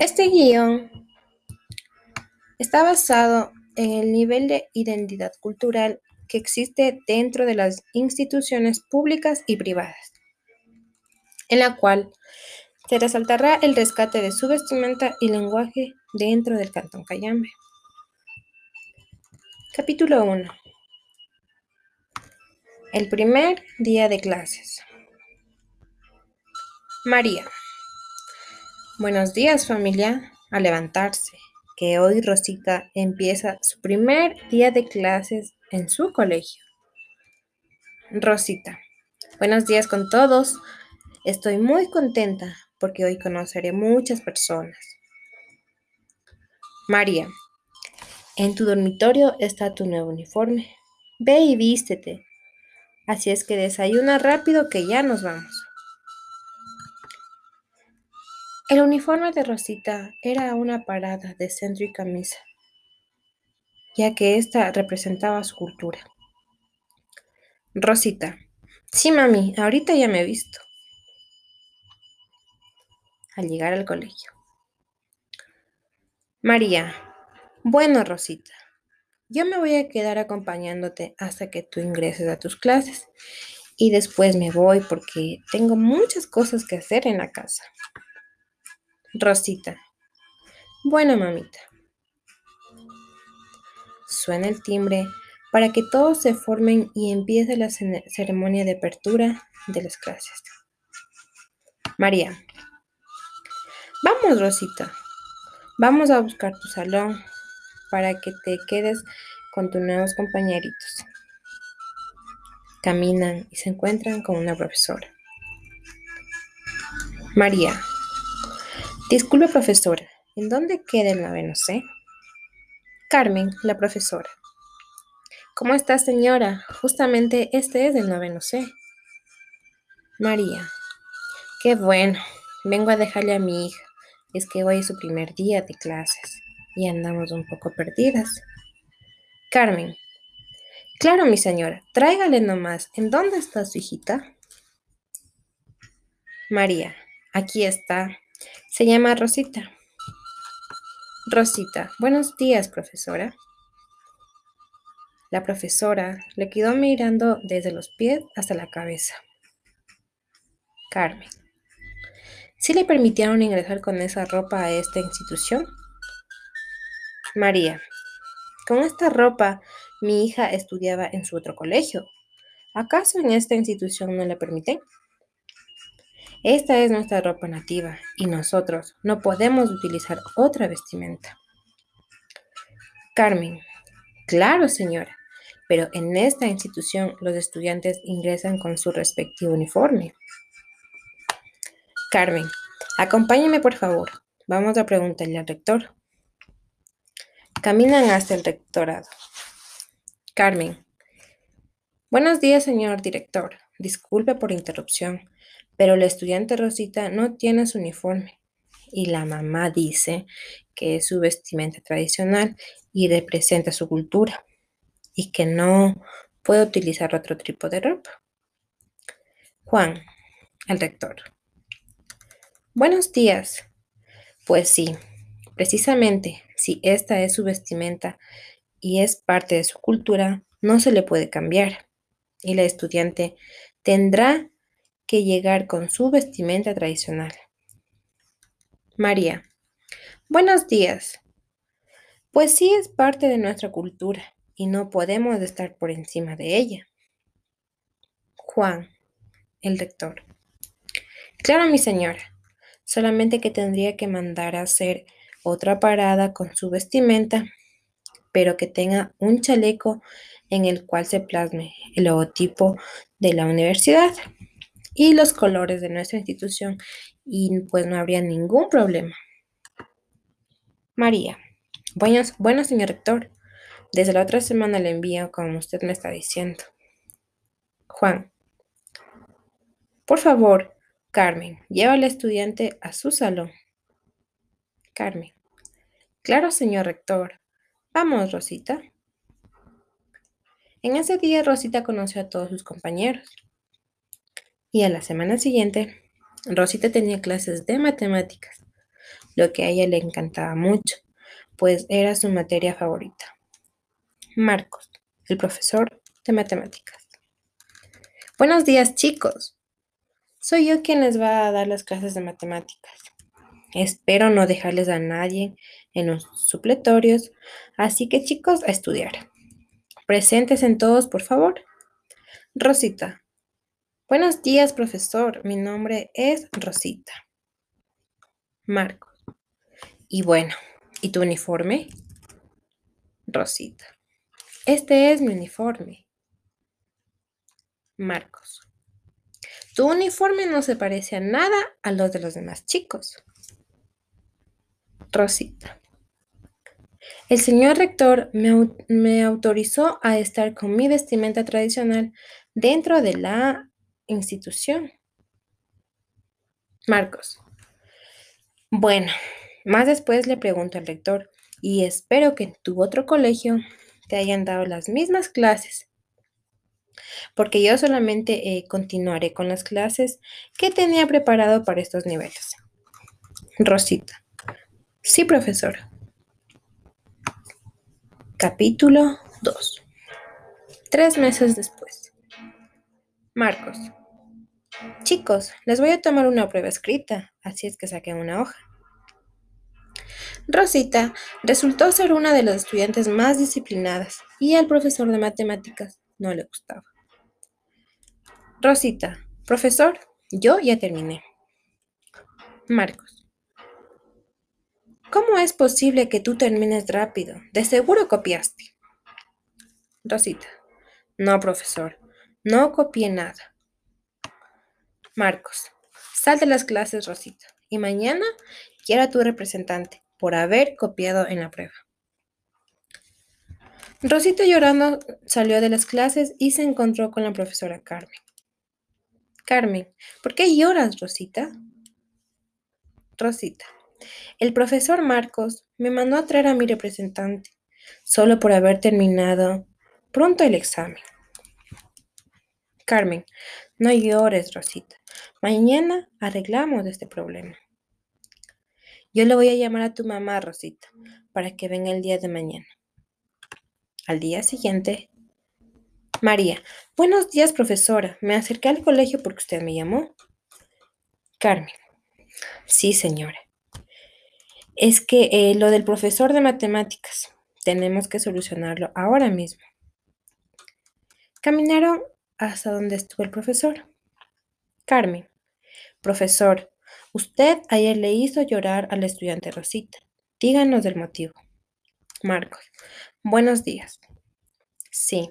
Este guion está basado en el nivel de identidad cultural que existe dentro de las instituciones públicas y privadas, en la cual se resaltará el rescate de su vestimenta y lenguaje dentro del Cantón Cayambe. Capítulo 1. El primer día de clases. María. Buenos días familia. A levantarse, que hoy Rosita empieza su primer día de clases en su colegio. Rosita. Buenos días con todos. Estoy muy contenta porque hoy conoceré muchas personas. María. En tu dormitorio está tu nuevo uniforme. Ve y vístete. Así es que desayuna rápido que ya nos vamos. El uniforme de Rosita era una parada de centro y camisa, ya que ésta representaba su cultura. Rosita. Sí, mami, ahorita ya me he visto. Al llegar al colegio. María. Bueno, Rosita, yo me voy a quedar acompañándote hasta que tú ingreses a tus clases y después me voy porque tengo muchas cosas que hacer en la casa. Rosita. Bueno, mamita. Suena el timbre para que todos se formen y empiece la ceremonia de apertura de las clases. María. Vamos, Rosita. Vamos a buscar tu salón para que te quedes con tus nuevos compañeritos. Caminan y se encuentran con una profesora. María. Disculpe, profesora, ¿en dónde queda el noveno C? Carmen, la profesora. ¿Cómo está, señora? Justamente este es el noveno C. María. Qué bueno. Vengo a dejarle a mi hija. Es que hoy es su primer día de clases y andamos un poco perdidas. Carmen. Claro, mi señora. Tráigale nomás. ¿En dónde está su hijita? María. Aquí está. Se llama Rosita. Rosita, buenos días, profesora. La profesora le quedó mirando desde los pies hasta la cabeza. Carmen. ¿Sí le permitieron ingresar con esa ropa a esta institución? María. Con esta ropa mi hija estudiaba en su otro colegio. ¿Acaso en esta institución no le permiten? Esta es nuestra ropa nativa y nosotros no podemos utilizar otra vestimenta. Carmen. Claro, señora, pero en esta institución los estudiantes ingresan con su respectivo uniforme. Carmen. Acompáñeme, por favor. Vamos a preguntarle al rector. Caminan hasta el rectorado. Carmen. Buenos días, señor director. Disculpe por interrupción pero la estudiante Rosita no tiene su uniforme y la mamá dice que es su vestimenta tradicional y representa su cultura y que no puede utilizar otro tipo de ropa. Juan, el rector. Buenos días. Pues sí, precisamente si esta es su vestimenta y es parte de su cultura, no se le puede cambiar y la estudiante tendrá que llegar con su vestimenta tradicional. María. Buenos días. Pues sí es parte de nuestra cultura y no podemos estar por encima de ella. Juan, el rector. Claro, mi señora. Solamente que tendría que mandar a hacer otra parada con su vestimenta, pero que tenga un chaleco en el cual se plasme el logotipo de la universidad y los colores de nuestra institución y pues no habría ningún problema. María. Bueno, bueno, señor rector. Desde la otra semana le envío como usted me está diciendo. Juan. Por favor, Carmen, lleva al estudiante a su salón. Carmen. Claro, señor rector. Vamos, Rosita. En ese día Rosita conoció a todos sus compañeros. Y a la semana siguiente, Rosita tenía clases de matemáticas. lo que a ella le encantaba mucho, pues era su materia favorita. Marcos, el profesor de matemáticas. Buenos días, chicos. Soy yo quien les va a dar las clases de matemáticas. Espero no dejarles a nadie en los supletorios, así que chicos, a estudiar. Presentes en todos, por favor. Rosita. Buenos días, profesor. Mi nombre es Rosita. Marcos. Y bueno, ¿y tu uniforme? Rosita. Este es mi uniforme. Marcos. Tu uniforme no se parece a nada a los de los demás chicos. Rosita. El señor rector me, autorizó a estar con mi vestimenta tradicional dentro de la institución. Marcos. Bueno, más después le pregunto al rector y espero que en tu otro colegio te hayan dado las mismas clases, porque yo solamente eh, continuaré con las clases que tenía preparado para estos niveles. Rosita. Sí, profesor. Capítulo 2. Tres meses después. Marcos. Chicos, les voy a tomar una prueba escrita, así es que saquen una hoja. Rosita resultó ser una de las estudiantes más disciplinadas y al profesor de matemáticas no le gustaba. Rosita, profesor, yo ya terminé. Marcos. ¿Cómo es posible que tú termines rápido? De seguro copiaste. Rosita. No, profesor, no copié nada. Marcos. Sal de las clases, Rosita, y mañana quiero a tu representante por haber copiado en la prueba. Rosita llorando salió de las clases y se encontró con la profesora Carmen. Carmen, ¿por qué lloras, Rosita? Rosita, el profesor Marcos me mandó a traer a mi representante, solo por haber terminado pronto el examen. Carmen, no llores, Rosita. Mañana arreglamos este problema. Yo le voy a llamar a tu mamá, Rosita, para que venga el día de mañana. Al día siguiente, María, buenos días, profesora. Me acerqué al colegio porque usted me llamó. Carmen, sí, señora. Es que eh, lo del profesor de matemáticas, tenemos que solucionarlo ahora mismo. Caminaron hasta donde estuvo el profesor. Carmen, profesor, Usted ayer le hizo llorar al estudiante Rosita. Díganos del motivo. Marcos. Buenos días. Sí.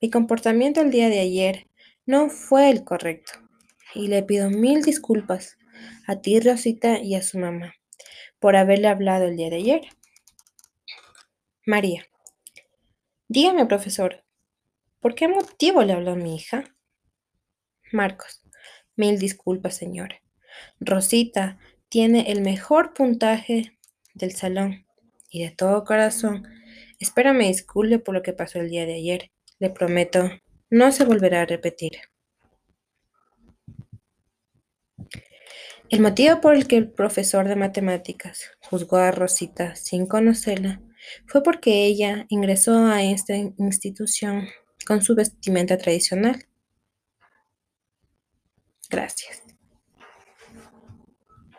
Mi comportamiento el día de ayer no fue el correcto. Y le pido mil disculpas a ti, Rosita, y a su mamá por haberle hablado el día de ayer. María. Dígame, profesor, ¿por qué motivo le habló a mi hija? Marcos. Mil disculpas, señora. Rosita tiene el mejor puntaje del salón y de todo corazón. Espero me disculpe por lo que pasó el día de ayer. Le prometo, no se volverá a repetir. El motivo por el que el profesor de matemáticas juzgó a Rosita sin conocerla fue porque ella ingresó a esta institución con su vestimenta tradicional. Gracias.